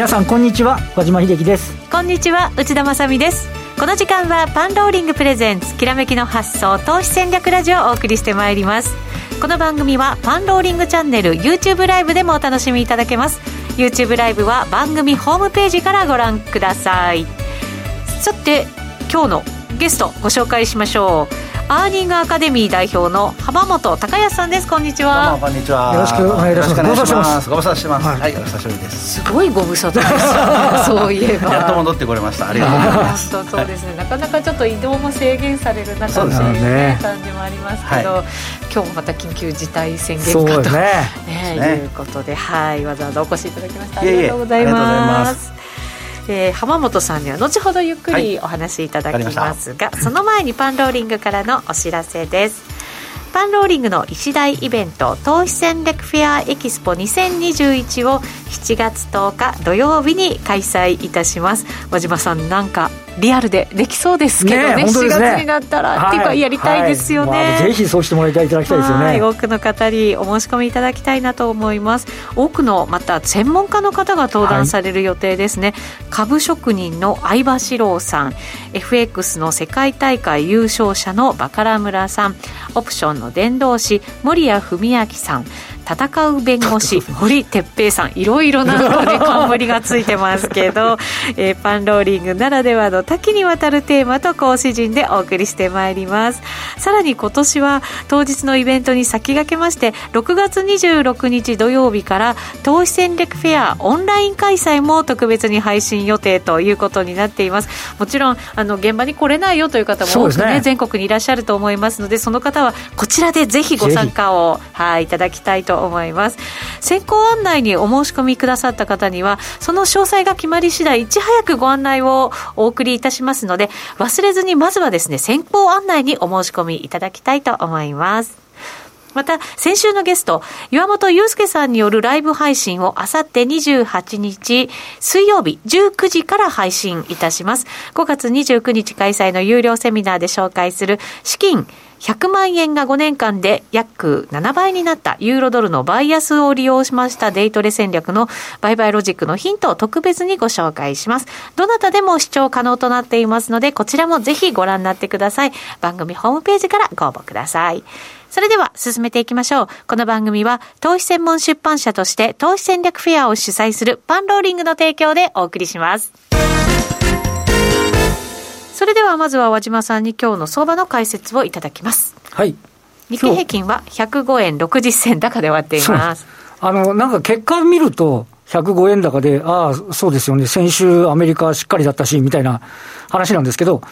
皆さんこんにちは和島秀樹です。こんにちは内田まさです。この時間はパンローリングプレゼンツきらめきの発想投資戦略ラジオをお送りしてまいります。この番組はパンローリングチャンネル YouTube ライブでもお楽しみいただけます。YouTube ライブは番組ホームページからご覧ください。さて今日のゲストご紹介しましょう。アーニングアカデミー代表の浜本孝康さんです。こんにちは。こんにちは。よろしくお願いいたします。ご無沙汰します。ご無沙汰してます。はい、お久しぶりですすごいご無沙汰です。そういえば。やっと戻ってこれました。ありがとうございます。本当そうですね、なかなかちょっと移動も制限される中でね。感じもありますけど、今日もまた緊急事態宣言下と、ね。ね、いうことではい。わざわざお越しいただきました。ありがとうございますえー、浜本さんには後ほどゆっくりお話しいただきますが、はい、その前にパンローリングからのお知らせです。パンローリングの一大イベント投資戦略フェアエキスポ2021を7月10日土曜日に開催いたします。和島さんなんかリアルでできそうですけどね。ねね4月になったら、はい、っていうかやりたいですよね、はい。まあ、ぜひそうしてもらいたいいただきたいですよね。多くの方にお申し込みいただきたいなと思います。多くのまた専門家の方が登壇される予定ですね、はい、株職人の相葉史郎さん。FX の世界大会優勝者のバカラ村さん。オプションの伝道師森谷文明さん戦う弁護士堀哲平さんいろいろなのね冠がついてますけど、えー、パンローリングならではの多岐にわたるテーマと講師陣でお送りしてまいります。さらに今年は当日のイベントに先駆けまして6月26日土曜日から投資戦略フェアオンライン開催も特別に配信予定ということになっています。もちろんあの現場に来れないよという方も多くね、ね、全国にいらっしゃると思いますのでその方はこちらでぜひご参加をはいいただきたいと思います先行案内にお申し込みくださった方にはその詳細が決まり次第いち早くご案内をお送りいたしますので忘れずにまずはですね先行案内にお申し込みいただきたいと思いますまた、先週のゲスト、岩本祐介さんによるライブ配信をあさって28日水曜日19時から配信いたします。5月29日開催の有料セミナーで紹介する資金100万円が5年間で約7倍になったユーロドルのバイアスを利用しましたデイトレ戦略の売買ロジックのヒントを特別にご紹介します。どなたでも視聴可能となっていますので、こちらもぜひご覧になってください。番組ホームページからご応募ください。それでは進めていきましょう。この番組は投資専門出版社として投資戦略フェアを主催するパンローリングの提供でお送りします。それではまずは和島さんに今日の相場の解説をいただきます。はい。日経平均は105円60銭高で終わっています。あの、なんか結果を見ると、105円高で、ああ、そうですよね、先週アメリカしっかりだったし、みたいな話なんですけど、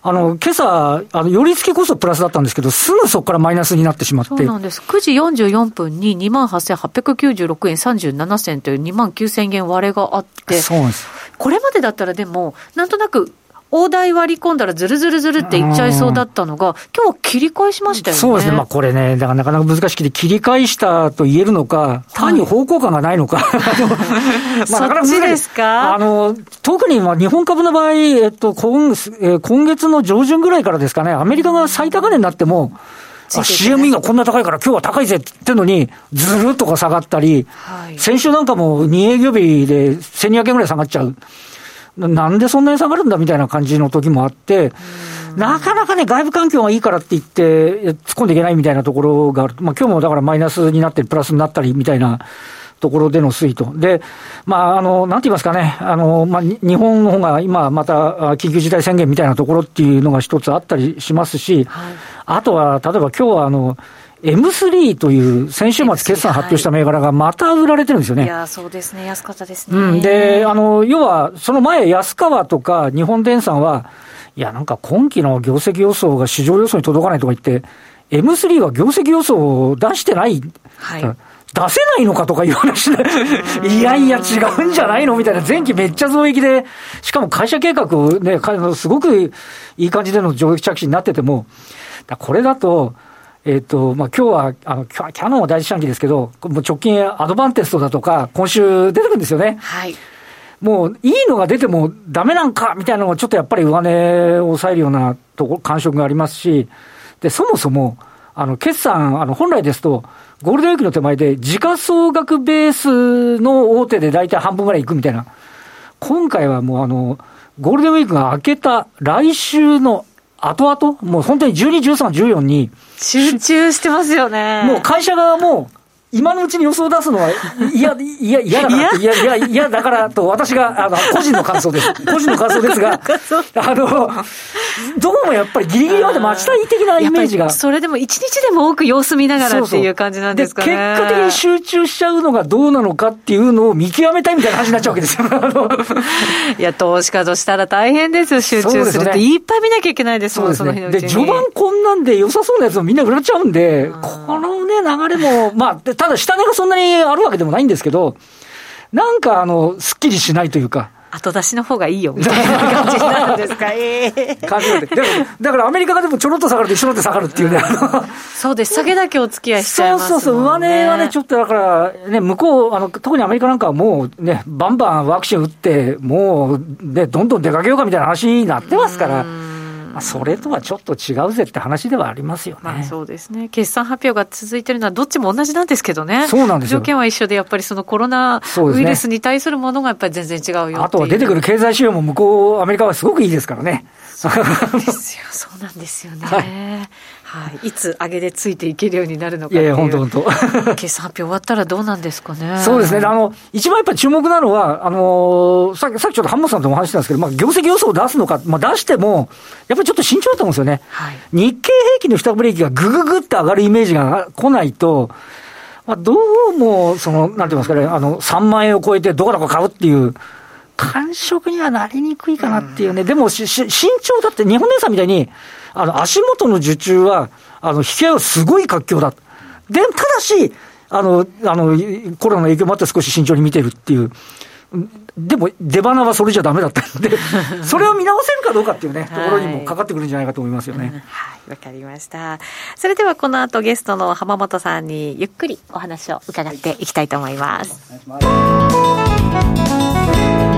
あの、今朝、あの、寄り付けこそプラスだったんですけど、すぐそこからマイナスになってしまって。そうなんです。9時44分に28,896円37銭という2万9000円割れがあって。そうです。これまでだったらでも、なんとなく大台割り込んだらずるずるずるっていっちゃいそうだったのが、今日は切り返しましたよね。そうですね。まあこれね、だからなかなか難しくて切り返したと言えるのか、単に方向感がないのか。まあなかなかですかあの、特にまあ日本株の場合、えっと、今今月の上旬ぐらいからですかね、アメリカが最高値になっても、あ、CME がこんな高いから今日は高いぜって言ってるのに、ずるっとか下がったり、はい、先週なんかも2営業日で1200円ぐらい下がっちゃう。なんでそんなに下がるんだみたいな感じの時もあって、なかなかね、外部環境がいいからって言って、突っ込んでいけないみたいなところがある。まあ今日もだからマイナスになってプラスになったりみたいなところでの推移と。で、まあ、あの、なんて言いますかね、あの、まあ、日本の方が今また緊急事態宣言みたいなところっていうのが一つあったりしますし、はい、あとは、例えば今日はあの、M3 という先週末決算発表した銘柄がまた売られてるんですよね。いや、そうですね。安かったですね。うん。で、あの、要は、その前、安川とか日本電産は、いや、なんか今期の業績予想が市場予想に届かないとか言って、M3 は業績予想を出してない。はい。出せないのかとかいう話で、いやいや違うんじゃないのみたいな、前期めっちゃ増益で、しかも会社計画ね、すごくいい感じでの上益着地になってても、これだと、えっ、ー、と、まあ、今日は、あの、キャノンは第一四半期ですけど、もう直近アドバンテストだとか、今週出てくるんですよね。はい。もう、いいのが出てもダメなんかみたいなのがちょっとやっぱり上値を抑えるようなとこ感触がありますし、で、そもそも、あの、決算、あの、本来ですと、ゴールデンウィークの手前で、時価総額ベースの大手で大体半分ぐらいいくみたいな今回はもうあの、ゴールデンウィークが明けた来週の後々、もう本当に12、13、14に、集中してますよね。もう会社側も、今のうちに予想を出すのは嫌、嫌、嫌だから、嫌、嫌、嫌だからと、私が、あの、個人の感想です。個人の感想ですが、あの、どうもやっぱりギリギリまで待ちたい的なイメージが。それでも一日でも多く様子見ながらっていう感じなんですかね。結果的に集中しちゃうのがどうなのかっていうのを見極めたいみたいな話になっちゃうわけですよ。いや、投資家としたら大変ですよ、集中するって。いっぱい見なきゃいけないですもん、その日のうちに。で、序盤こんなんで良さそうなやつもみんな売られちゃうんで、このね、流れも、まあ、ただ下値がそんなにあるわけでもないんですけど、なんかあの、すっきりしないというか。後出しの方がいいよ、みたいな感じになるんですか、えー、感じで。だからアメリカがでもちょろっと下がると一緒で下がるっていうね。そうです、下げだけお付き合いしちゃいますね、そうそうそう、上値はね、ちょっとだから、ね、向こう、あの特にアメリカなんかはもうね、バンバンワクチン打って、もう、ね、どんどん出かけようかみたいな話になってますから。まあ、それとはちょっと違うぜって話ではありますよね。まあ、そうですね。決算発表が続いてるのはどっちも同じなんですけどね。そうなんです条件は一緒で、やっぱりそのコロナウイルスに対するものがやっぱり全然違うよあとは出てくる経済指標も向こう、アメリカはすごくいいですからね。そうなんですよ。そうなんですよね。はいはい、いつ上げでついていけるようになるのかいやいや、本当本当。決算発表終わったらどうなんですかね。そうですね。あの、一番やっぱり注目なのは、あのー、さっき、さっきちょっとハンモさんともお話したんですけど、まあ、業績予想を出すのか、まあ、出しても、やっぱりちょっと慎重だと思うんですよね。はい、日経平均の下ブレーキがぐぐぐって上がるイメージが来ないと、まあ、どうも、その、なんて言いますかね、あの、3万円を超えてどこどこ買うっていう、感触にはなりにくいかなっていうね。でもし、し、慎重だって、日本姉さんみたいに、あの、足元の受注は、あの、引き合いはすごい活況だ。で、ただし、あの、あの、コロナの影響もあって少し慎重に見てるっていう。でも、出花はそれじゃだめだったんで、それを見直せるかどうかっていうね、ところにもかかってくるんじゃないかと思いますよね。はい、わ、かりました。それではこの後ゲストの浜本さんにゆっくりお話を伺っていきたいと思います。お願いします。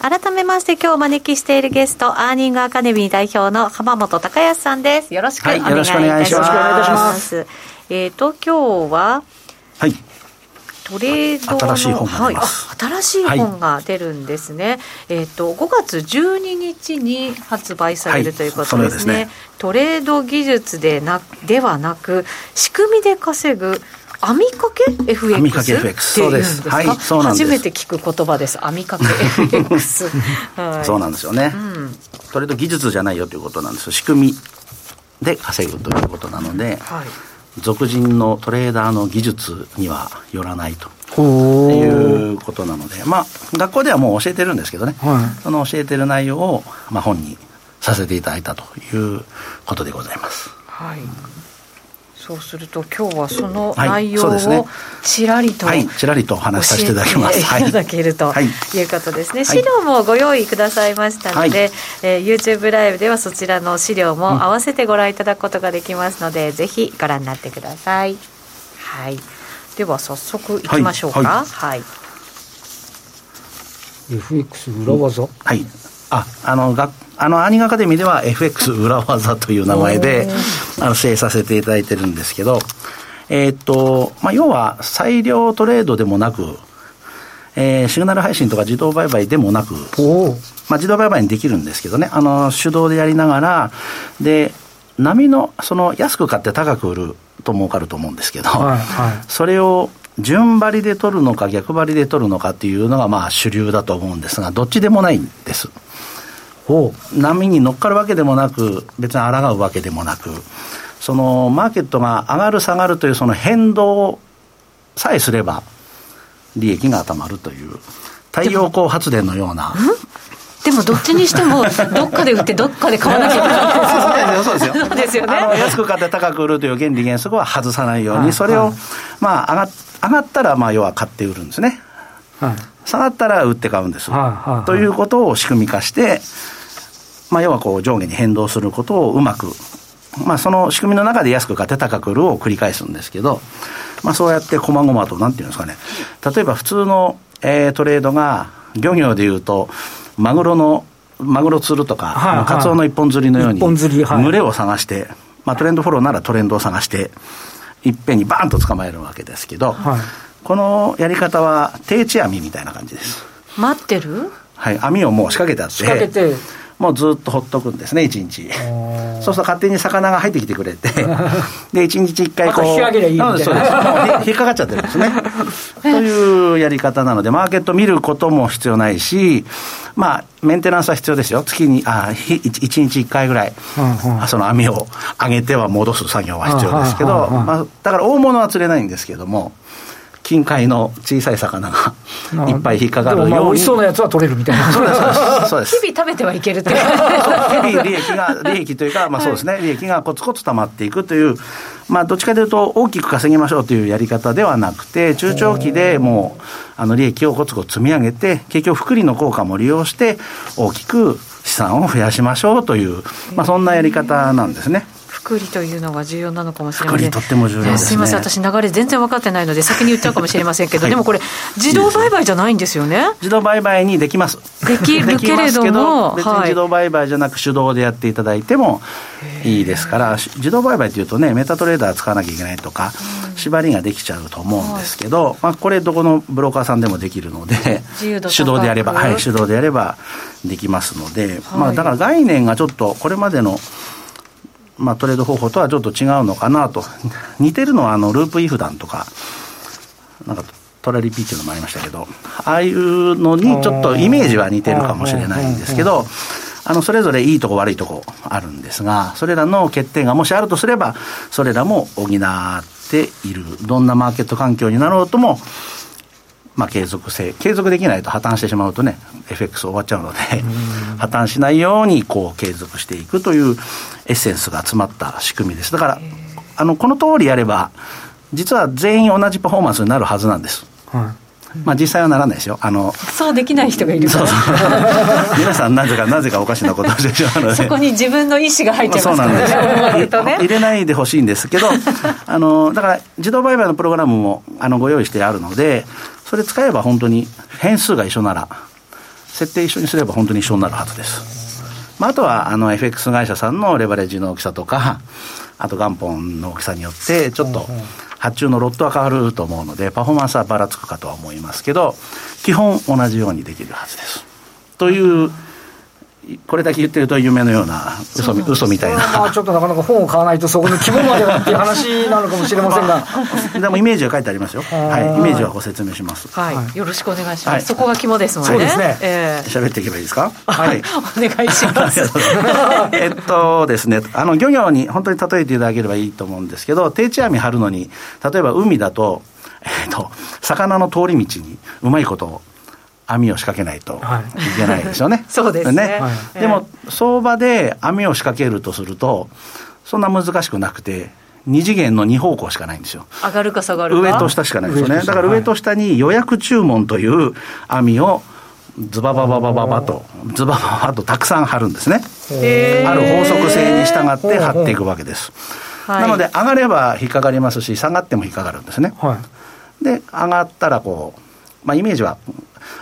改めまして今日お招きしているゲストアーニングアカデミー代表の浜本隆康さんです。よろしくお願いいたします、はい、よろしくお願いします。えっ、ー、と今日ははい。トレードの新しい本が、はい、新しい本が出るんですね、はい、えっ、ー、と5月12日に発売されるということですね。はい、すね。トレード技術でなではなく仕組みで稼ぐ網掛け FX? 網掛け FX そうです。はいそうなんです。初めて聞く言葉です。網掛け FX、はい、そうなんですよね、うん、それと技術じゃないよということなんです仕組みで稼ぐということなので、はい、俗人のトレーダーの技術にはよらないと。いうことなのでまあ学校ではもう教えてるんですけどね、はい、その教えてる内容を、まあ、本にさせていただいたということでございます。はいそうすると今日はその内容をちらりと、はい、ちらりと話させていただきます。いただけるということですね。資料もご用意くださいましたので、はい、えー、YouTube ライブではそちらの資料も合わせてご覧いただくことができますので、うん、ぜひご覧になってください。はい。では早速いきましょうか。はい。はい、FX 裏技。はい。あ、あの学あの、アニアカデミーでは FX 裏技という名前で、あの、制させていただいてるんですけど、えー、っと、まあ、要は、裁量トレードでもなく、えー、シグナル配信とか自動売買でもなく、まあ、自動売買にできるんですけどね、あの、手動でやりながら、で、波の、その、安く買って高く売ると儲かると思うんですけど、はいはい、それを順張りで取るのか逆張りで取るのかっていうのが、まあ、主流だと思うんですが、どっちでもないんです。波に乗っかるわけでもなく、別に抗うわけでもなく、そのマーケットが上がる下がるというその変動さえすれば、利益がたまるという、太陽光発電のような。でもどっちにしても、どっかで売って、どっかで買わなきゃいけないそうですよ。そうですよね。安く買って高く売るという原理原則は外さないように、それを、まあ上が、上がったら、まあ要は買って売るんですね。はい、下がったら売って買うんです。ということを仕組み化して、まあ、要はこう上下に変動することをうまく、まあ、その仕組みの中で安く買って高く売るを繰り返すんですけど、まあ、そうやって細々と、なんていうんですかね、例えば普通の、えー、トレードが、漁業でいうと、マグロの、マグロ釣るとか、はいはい、カツオの一本釣りのように、群れを探して、まあ、トレンドフォローならトレンドを探して、いっぺんにバーンと捕まえるわけですけど、はい、このやり方は定置網みたいな感じです。待ってる？はい、網をもう仕掛けてあって。仕掛けて、もうずっとほっとくんですね、一日。そうすると勝手に魚が入ってきてくれて、で、一日一回こう。引き上げりゃいいです。もうひ引っかかっちゃってるんです ね。というやり方なので、マーケット見ることも必要ないし、まあ、メンテナンスは必要ですよ。月に、あ、ひ一一日一回ぐらい、うんうんその網を上げては戻す作業は必要ですけど、うんうんうんうんまあ、だから大物は釣れないんですけども、近海の小さい魚がいっぱい引っかかるように。美味しそうなやつは取れるみたいな。そうです、日々食べてはいけるっていう日々利益が、利益というか、まあそうですね、利益がコツコツ溜まっていくという、まあどっちかというと大きく稼ぎましょうというやり方ではなくて、中長期でもう、あの利益をコツコツ積み上げて、結局複利の効果も利用して、大きく資産を増やしましょうという、まあそんなやり方なんですね。福利というのが重要なのかもしれません。とっても重要ですね。すいません。私流れ全然分かってないので先に言っちゃうかもしれませんけど、はい。でもこれ自動売買じゃないんですよね。自動売買にできます。でき るけれども別にはい。自動売買じゃなく手動でやっていただいてもいいですから、し自動売買っていうとね、メタトレーダー使わなきゃいけないとか、縛りができちゃうと思うんですけど、まあこれどこのブローカーさんでもできるので手動でやれば、はい、手動でやればできますので、はい。まあだから概念がちょっとこれまでのまあ、トレード方法とはちょっと違うのかなと。似てるのは、あの、ループイフダンとか、なんか、トラリピーっていうのもありましたけど、ああいうのにちょっとイメージは似てるかもしれないんですけど、あの、それぞれいいとこ悪いとこあるんですが、それらの欠点がもしあるとすれば、それらも補っている。どんなマーケット環境になろうとも、まあ、継続性、継続できないと破綻してしまうとね、FX 終わっちゃうので、破綻しないようにこう継続していくというエッセンスが詰まった仕組みです。だから、あの、この通りやれば、実は全員同じパフォーマンスになるはずなんです。はまあ、実際はならないですよ。あの、そうできない人がいるからそうそう。皆さんなぜか、なぜかおかしなことをしてしまうので。そこに自分の意思が入っちゃいますからねそうなんですとね入れないでほしいんですけど、あの、だから自動売買のプログラムもあのご用意してあるので、それ使えば本当に変数が一緒なら、設定一緒にすれば本当に一緒になるはずです。まあ、あとはあの FX 会社さんのレバレッジの大きさとか、あと元本の大きさによって、ちょっと発注のロットは変わると思うので、パフォーマンスはばらつくかとは思いますけど、基本同じようにできるはずです。という、これだけ言ってると夢のような嘘み嘘みたいい。まあな。ちょっとなかなか本を買わないとそこの規模まではっていう話なのかもしれませんが。でもイメージは書いてありますよ。はい。イメージはご説明します。はい、よろしくお願いします、はい。そこが肝ですもんね。そうですね。ええ。喋っていけばいいですか？はい、お願いします。えっとですね、あの、漁業に本当に例えていただければいいと思うんですけど、定置網張るのに、例えば海だと、えっと、魚の通り道にうまいこと網を仕掛けないといけないですよね。そうですねはいでも、相場で網を仕掛けるとすると、そんな難しくなくて、二次元の二方向しかないんですよ。上がるか下がるか上と下しかないですよね。だから上と下に予約注文という網をズババババババと、ズバババとたくさん貼るんですね。ある法則性に従って貼っていくわけです。はいなので、上がれば引っかかりますし、下がっても引っかかるんですね。はい。で、上がったらこう、まあイメージは、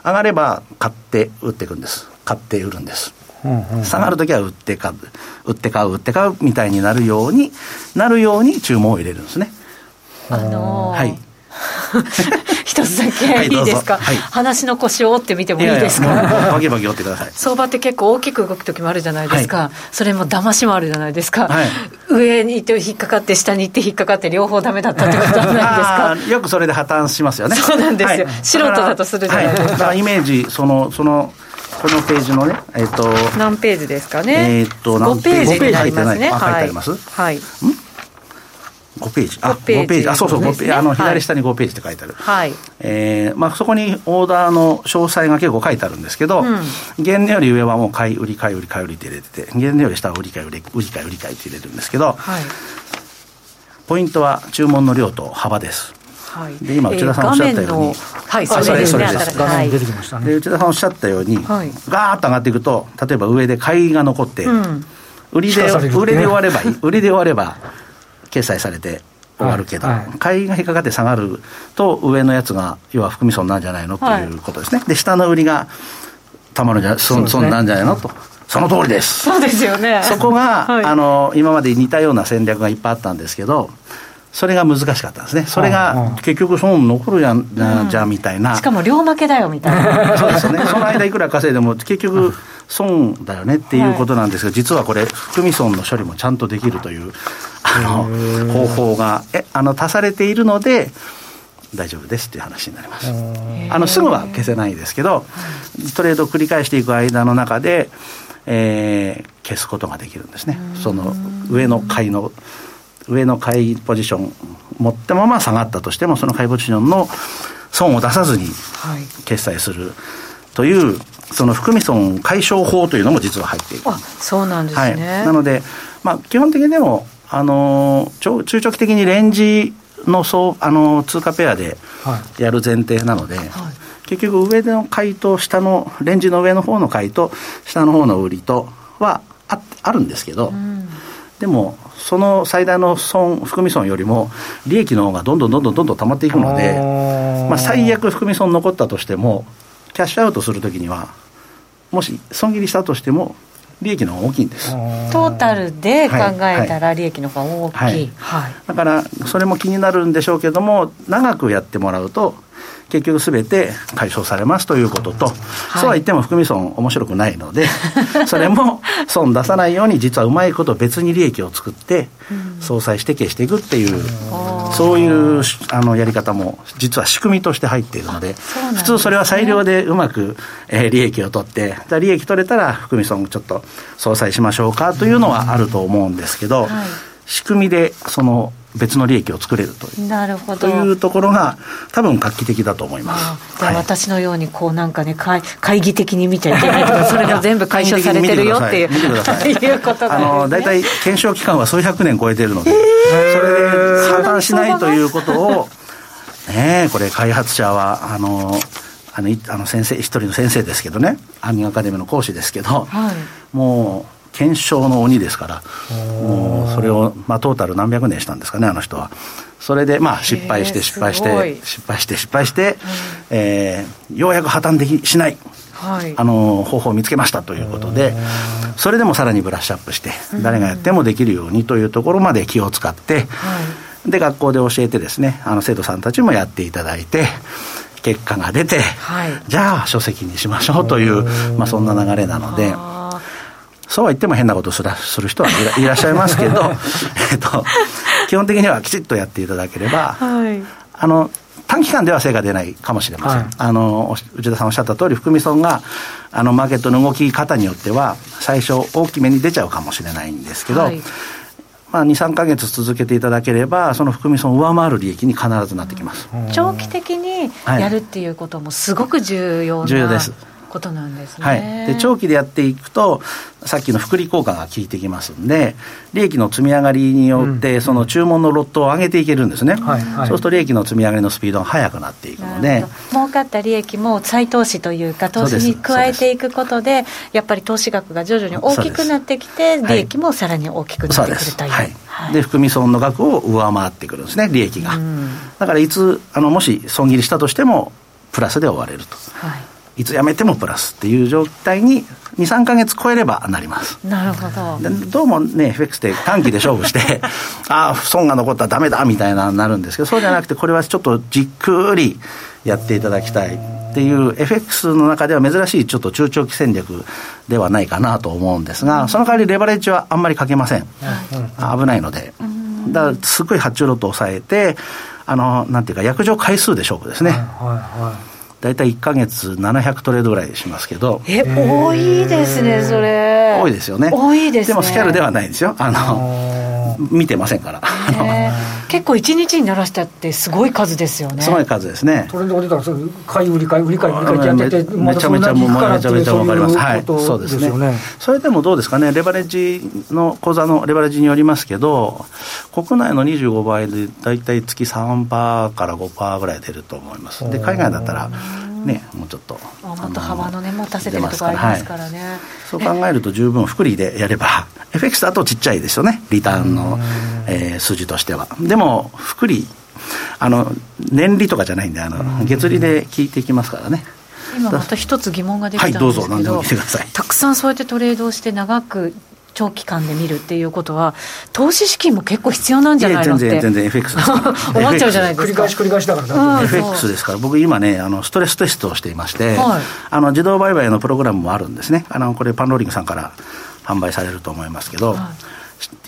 上がれば買って売っていくんです。買って売るんです。うんうん下がるときは売って買う、売って買う、売って買うみたいになるように、なるように注文を入れるんですね。あのーはい。一つだはけいいいですか、はい。話の腰を折ってみてもいいですか？バキバキ折ってください。相場って結構大きく動く時もあるじゃないですか、それも騙しもあるじゃないですか、はい。上に行って引っかかって下に行って引っかかって両方ダメだったってことはないですか？よくそれで破綻しますよね。そうなんですよ。はい。素人だとするじゃないですか。はだからイメージ、その、その、このページのね、えっ、と、何ページですかね、えーっと5何ページになりますね。書い。はい。ります？はい5ページ。あ、5ページ5ページ。あ、そうそう、5ですね。ページ。あの、はい。左下に5ページって書いてある。はい。えーまあ、そこにオーダーの詳細が結構書いてあるんですけど、うん。原値より上はもう買い売り買い売り買い売りって入れてて、原値より下は売り買い売り売り買い売り買いって入れるんですけど、はい。ポイントは注文の量と幅です。はい。で今内田さんおっしゃったように画面のはいあそれですねそれそれです。はい。画面に出てきましたでね。内田さんおっしゃったように、はい。ガーッと上がっていくと例えば上で買いが残って、うん。売りで売りで終わればいい。売りで終われば決済されて終わるけど、はいはい。買いが引っかかって下がると上のやつが要は含み損なんじゃないのとはいい。うことですね、で下の売りがたまるんじゃ損ね。損なんじゃないのと。その通りです。そうですよね。そこが、はい。あの今まで似たような戦略がいっぱいあったんですけどそれが難しかったんですね。それが結局損残るやん、じゃみたいな。しかも両負けだよみたいな。そうですよね。その間いくら稼いでも結局損だよねっていうことなんですが、実はこれ含み損の処理もちゃんとできるというあの方法がえあの足されているので。大丈夫ですっていう話になります。あのすぐは消せないですけど、トレードを繰り返していく間の中で、えー、消すことができるんですね。その上の階の上の買いポジション持ったまま下がったとしても、その買いポジションの損を出さずに決済するという、その含み損解消法というのも実は入っている。あそうなんですね。はい、なので、まあ、基本的にでも、あの中長期的にレンジのそうあの通貨ペアでやる前提なので、はい、結局上の買いと下のレンジの上の方の買いと下の方の売りとはああるんですけど、うん、でもその最大の損、含み損よりも、利益の方がどんどんどんどんどんどん溜まっていくので、まあ、最悪含み損残ったとしても、キャッシュアウトするときには、もし損切りしたとしても、利益の方が大きいんです。トータルで考えたら利益の方が大きい、はい。はい、だからそれも気になるんでしょうけども長くやってもらうと結局すべて解消されますということと、はい、そうは言っても含み損面白くないので、それも損出さないように実はうまいこと別に利益を作って、相殺して消していくっていう、そういうあのやり方も実は仕組みとして入っているので、普通それは裁量でうまく、えー、利益を取って、じゃ利益取れたら含み損ちょっと相殺しましょうかというのはあると思うんですけど、仕組みでその別の利益を作れるという。なるほど。というところが多分画期的だと思います。じゃあ私のようにこうなんかね会会議的に見ちゃいけないとか それが全部解消されてるよっていう。い。うことが、ね、あの大体検証期間は数百年超えてるので、それで破綻しないということをねこれ開発者はあのあのあの先生一人の先生ですけどね。アンニアカデミーの講師ですけど、はい、もう検証の鬼ですから、もうそれを、まあ、トータル何百年したんですかね、あの人は。それで、まあ、失敗して、失敗して、失敗して、失敗して、うん、えー、ようやく破綻できしない、はい、あの方法を見つけましたということで、それでもさらにブラッシュアップして、誰がやってもできるようにというところまで気を使って、で、学校で教えてですね、あの生徒さんたちもやっていただいて、結果が出て、はい、じゃあ書籍にしましょうという、まあ、そんな流れなので。そうは言っても変なことすらする人はいらっしゃいますけど、えっと、基本的にはきちっとやっていただければ、はい、あの短期間では成果出ないかもしれません、はい、あの内田さんおっしゃった通り、含み損があのマーケットの動き方によっては、最初、大きめに出ちゃうかもしれないんですけど、はい、まあ、2、3か月続けていただければ、その含み損を上回る利益に必ずなってきます、長期的にやるっていうことも、すごく重要な、重要です。ことなんですね。はい。で、長期でやっていくと、さっきの複利効果が効いてきますんで、利益の積み上がりによって、その注文のロットを上げていけるんですね。はい、そうすると利益の積み上がりのスピードが速くなっていくので。儲かった利益も再投資というか、投資に加えていくことで、やっぱり投資額が徐々に大きくなってきて、利益もさらに大きくなってくるという。はいで含み損の額を上回ってくるんですね、利益が。だからいつあのもし損切りしたとしても、プラスで終われると。はいいつ辞めてもプラスっていう状態に2、3か月超えればなります。なるほど。どうもね、FX って短期で勝負して、ああ、損が残ったらダメだみたいななるんですけど、そうじゃなくて、これはちょっとじっくりやっていただきたいっていう、FX の中では珍しいちょっと中長期戦略ではないかなと思うんですが、その代わりレバレッジはあんまりかけません。危ないので。だから、すごい発注ロットを抑えて、あの、なんていうか、約定回数で勝負ですね。はいはいはい大体1か月700トレードぐらいしますけど。え、多いですね、それ。多いですよね。多いです、ね、でもスキャルではないんですよ。あの、見てませんから。結構1日にならしたってすごい数ですよね。すごい数ですね。トレンドが出たら、買い売り買い売り買い売り買いってやってて、めちゃめちゃもうめちゃめちゃわかります。はい、そうですね。それでもどうですかね、レバレッジの、口座のレバレッジによりますけど、国内の25倍で大体月3%から5%ぐらい出ると思います。で、海外だったら、ね、もうちょっと。もっと幅のね、持たせてるとこありますからね。はい、そう考えると十分複利でやれば、FX だとちっちゃいですよね、リターンの、えー、数字としては。でも、複利、あの、年利とかじゃないんで、あの、月利で聞いていきますからね。今また一つ疑問ができたんですけど、はい、どうぞ何でもてくださいたくさんそうやってトレードをして長く長期間で見るっていうことは、投資資金も結構必要なんじゃないのって。全然、全然 FX ですから。思っちゃうじゃないですか。繰り返し繰り返しだからな、うん、FX ですから、僕今ね、あの、ストレステストをしていまして、はい、あの、自動売買のプログラムもあるんですね。あの、これパンローリングさんから販売されると思いますけど、はい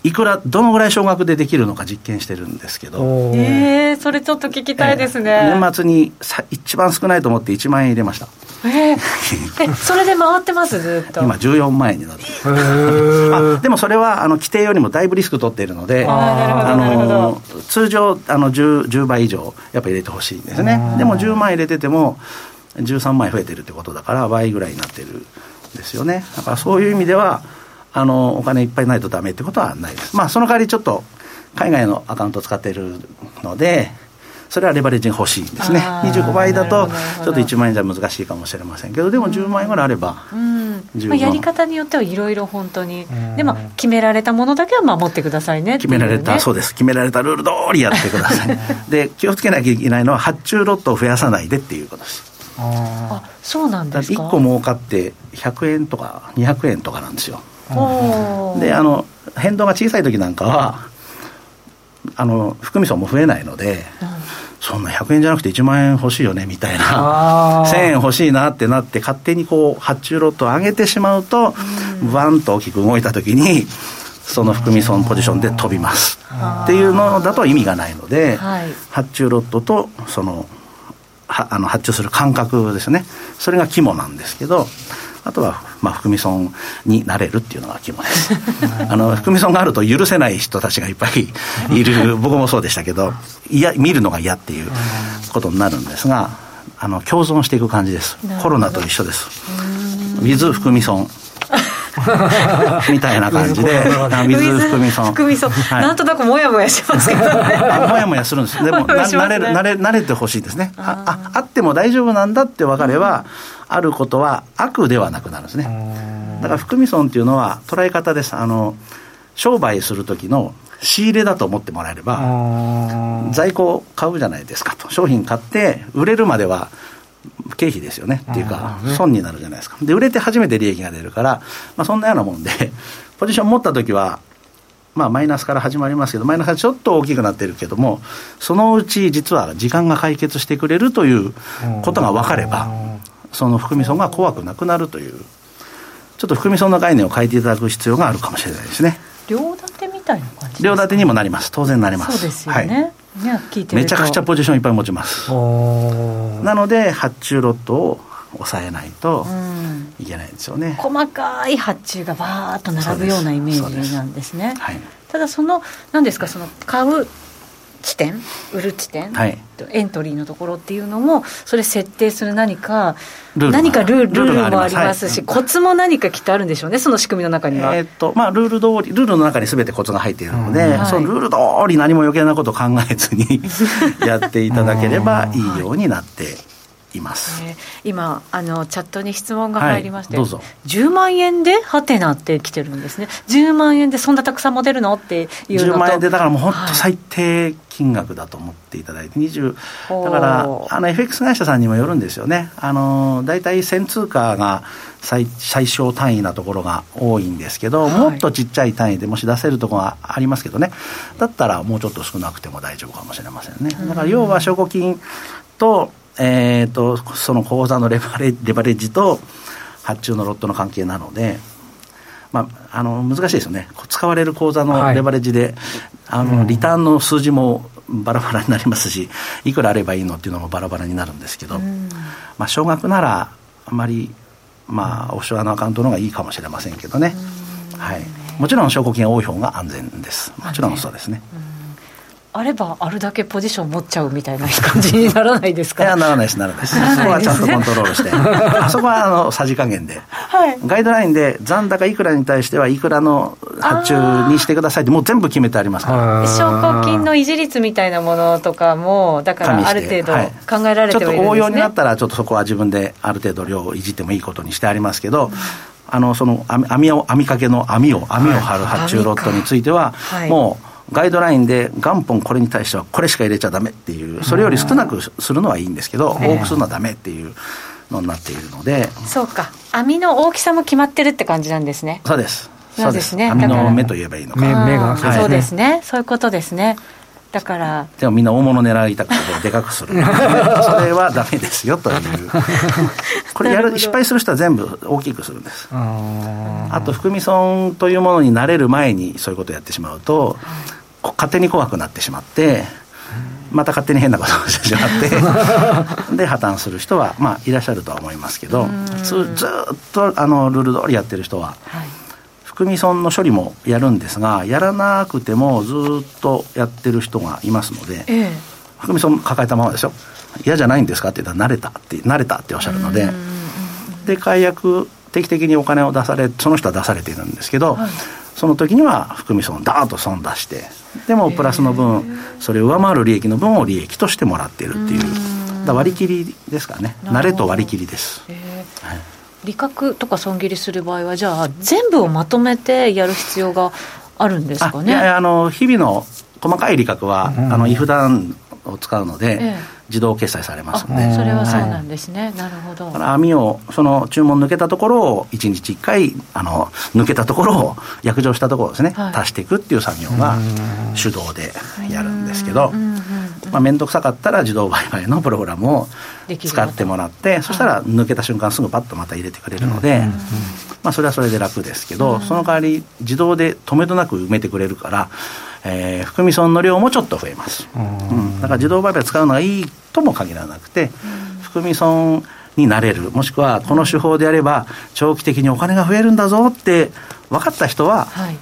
いくら、どのぐらい少額でできるのか実験してるんですけど、えー、それちょっと聞きたいですね、えー、年末にさ一番少ないと思って1万円入れました。えー、えそれで回ってます？ずっと。今14万円になってあでもそれはあの規定よりもだいぶリスク取っているのであの通常あの 10, 10倍以上やっぱ入れてほしいんですね。でも10万入れてても13万円増えてるってことだから倍ぐらいになってるんですよね。だからそういう意味ではあのお金いっぱいないとダメってことはないです。まあその代わりちょっと海外のアカウントを使っているので、それはレバレッジが欲しいんですね。25倍だと、ちょっと1万円じゃ難しいかもしれませんけど、でも10万円ぐらいあれば、うん。まあ、やり方によってはいろいろ本当に、でも決められたものだけは守ってくださいね、ね、決められた、そうです、決められたルール通りやってください。で、気をつけなきゃいけないのは、発注ロットを増やさないでっていうことです。あそうなんですか。1個儲かって100円とか200円とかなんですよ。であの変動が小さい時なんかはあの含み損も増えないので、そんな100円じゃなくて1万円欲しいよねみたいな。1000 円欲しいなってなって勝手にこう発注ロットを上げてしまうと、バンと大きく動いた時にその含み損ポジションで飛びます。っていうのだと意味がないので、発注ロットとそのはあの発注する感覚ですね。それが肝なんですけどあとは、まあ、含み損になれるっていうのが肝です。あの、含み損があると許せない人たちがいっぱい いる、僕もそうでしたけど、いや、見るのが嫌っていうことになるんですが、あの、共存していく感じです。コロナと一緒です。ウィズ含み損。みたいな感じで、水含み損。含み損。なんとなくもやもやしますけどね。もやもやするんです。でも、慣れる、慣れ、慣れてほしいですね。あ、あ、あっても大丈夫なんだって分かれば、あることは悪ではなくなるんですね。だから含み損っていうのは捉え方です。あの、商売する時の仕入れだと思ってもらえれば、在庫を買うじゃないですかと。商品買って売れるまでは経費ですよねっていうか、損になるじゃないですか。で、売れて初めて利益が出るから、まあそんなようなもんで、ポジション持った時は、まあ、マイナスから始まりますけど、マイナスがちょっと大きくなってるけども、そのうち実は時間が解決してくれるということが分かれば、その含み損が怖くなくなるという、ちょっと含み損の概念を変えていただく必要があるかもしれないですね。両立てみたいな感じ両立てにもなります。当然なります。そうですよね。はい。めちゃくちゃポジションいっぱい持ちます。なので発注ロットを抑えないといけないんですよね、うん、細かい発注がバーッと並ぶようなイメージなんですね。はい、ただその何ですか？その買う地点売る地点、はい、エントリーのところっていうのもそれ設定する何か何かルールもありますし、はい、コツも何かきっとあるんでしょうねその仕組みの中には、えー、っとまあ、ルール通りルールの中にすべてコツが入っているので、うん、そのルール通り何も余計なこと考えずに やっていただければいいようになっています、えー、今あのチャットに質問が入りまして、はい、どうぞ。10万円でハテナって来てるんですね。10万円でそんなたくさん持てるの？っていうのと。10万円でだからもう本当最低金額だと思っていただいて20だからあの FX 会社さんにもよるんですよね。あの大体1000通貨が最最小単位なところが多いんですけど、はい、もっとちっちゃい単位でもし出せるところがありますけどね。だったらもうちょっと少なくても大丈夫かもしれませんね。だから要は証拠金とえーと、その口座のレバレレバレッジと発注のロットの関係なので、まあ、あの難しいですよね、使われる口座のレバレッジで、はい、あの、うん、リターンの数字もバラバラになりますし、いくらあればいいのっていうのもバラバラになるんですけど、うん、まあ、少額なら、あまり、まあ、オフショアのアカウントの方がいいかもしれませんけどね、うん、はい、もちろん証拠金が多い方が安全です、もちろんそうですね。あればあるだけポジション持っちゃうみたいな感じにならないですか？いやならないですならないです。そこはちゃんとコントロールして。あそこはあのさじ加減で、はい、ガイドラインで残高いくらに対してはいくらの発注にしてくださいってもう全部決めてありますから。証拠金の維持率みたいなものとかもだからある程度考えられてはいるんです、ね、ちょっと応用になったらちょっとそこは自分である程度量をいじってもいいことにしてありますけど、うんあのその網を網掛けの網を網を張る発注ロットについては、はい、もうガイドラインで元本これに対してはこれしか入れちゃだめっていう、それより少なくするのはいいんですけど、多くするのはだめっていうのになっているので。そうか。網の大きさも決まってるって感じなんですね。そうです。そうです。ね。網の目と言えばいいのか。目目が。そう,、そうですね。そういうことですねだから。でもみんな大物狙いたくてでかくする。それはダメですよという。これやる失敗する人は全部大きくするんです。あと含み損というものになれる前にそういうことをやってしまうと、勝手に怖くなってしまってまた勝手に変なことをしてしまって で破綻する人は、まあ、いらっしゃるとは思いますけどずずっとあのルール通りやってる人は、はい含み損の処理もやるんですが、やらなくてもずっとやってる人がいますので、ええ、含み損抱えたままでしょ、嫌じゃないんですかって言ったら、慣れたって、慣れたっておっしゃるので、で、解約、定期的にお金を出され、その人は出されているんですけど、はい、その時には含み損、ダーンと損出して、でもプラスの分、それを上回る利益の分を利益としてもらっているっていう、割り切りですからね、慣れと割り切りです。はい利確とか損切りする場合は、じゃあ、全部をまとめてやる必要があるんですかね？いやあの日々の細かい利確は、うん、あの、イフダンを使うので、ええ。自動決済されますので。それはそうなんですね、はい、なるほど。網をその注文抜けたところを1日1回あの抜けたところを約定したところですね、はい、足していくっていう作業が手動でやるんですけど面倒、くさかったら自動売買のプログラムを使ってもらってそしたら抜けた瞬間すぐパッとまた入れてくれるので、まあ、それはそれで楽ですけど、その代わり自動で止めどなく埋めてくれるからえー、含み損の量もちょっと増えます、うん、だから自動売買使うのがいいとも限らなくて、含み損になれるもしくはこの手法であれば長期的にお金が増えるんだぞって分かった人は、はい、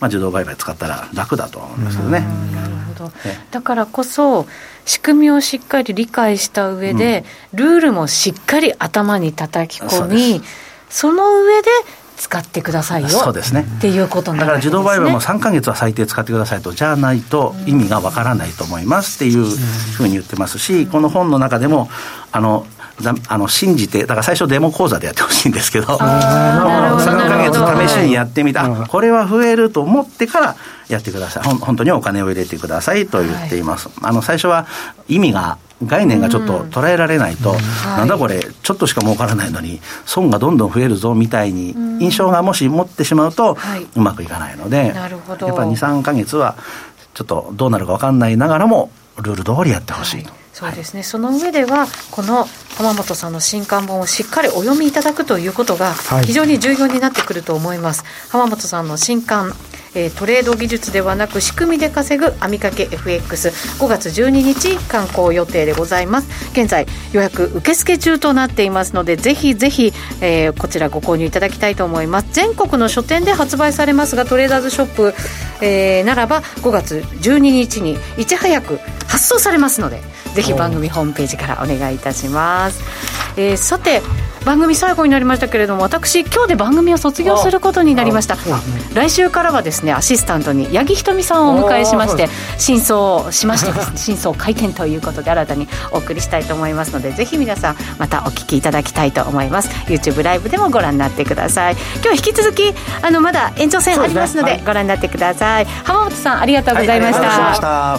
まあ、自動売買使ったら楽だと思いますけどね。なるほど。だからこそ仕組みをしっかり理解した上で、うん、ルールもしっかり頭に叩き込みその上で使ってくださいよそうですね。っていうことになる、ね、だから自動売買も3か月は最低使ってくださいとじゃないと意味がわからないと思いますっていうふうに言ってますし、この本の中でもあのあの信じて、だから最初デモ講座でやってほしいんですけど、3か月試しにやってみた、これは増えると思ってからやってください。本当にお金を入れてくださいと言っています。はい、あの最初は意味が概念がちょっと捉えられないと、うん、なんだこれ、ちょっとしか儲からないのに、損がどんどん増えるぞみたいに、印象がもし持ってしまうと、うまくいかないので、やっぱり2、3か月は、ちょっとどうなるか分かんないながらも、ルール通りやってほしいと。はいそうですね、はい、その上では、この浜本さんの新刊本をしっかりお読みいただくということが、非常に重要になってくると思います。はい、浜本さんの新刊えー、トレード技術ではなく仕組みで稼ぐ網掛け FX5 月12日刊行予定でございます。現在予約受付中となっていますのでぜひぜひ、えー、こちらご購入いただきたいと思います。全国の書店で発売されますがトレーダーズショップ、えー、ならば5月12日にいち早く発送されますのでぜひ番組ホームページからお願いいたします、えー、さて番組最後になりましたけれども私今日で番組を卒業することになりました。来週からはですねアシスタントに八木ひとみさんをお迎えしまして真相をしましてね 真相回転ということで新たにお送りしたいと思いますのでぜひ皆さんまたお聞きいただきたいと思います。YouTube ライブでもご覧になってください。今日引き続きあのまだ延長戦ありますのでご覧になってください、浜本さんありがとうございました、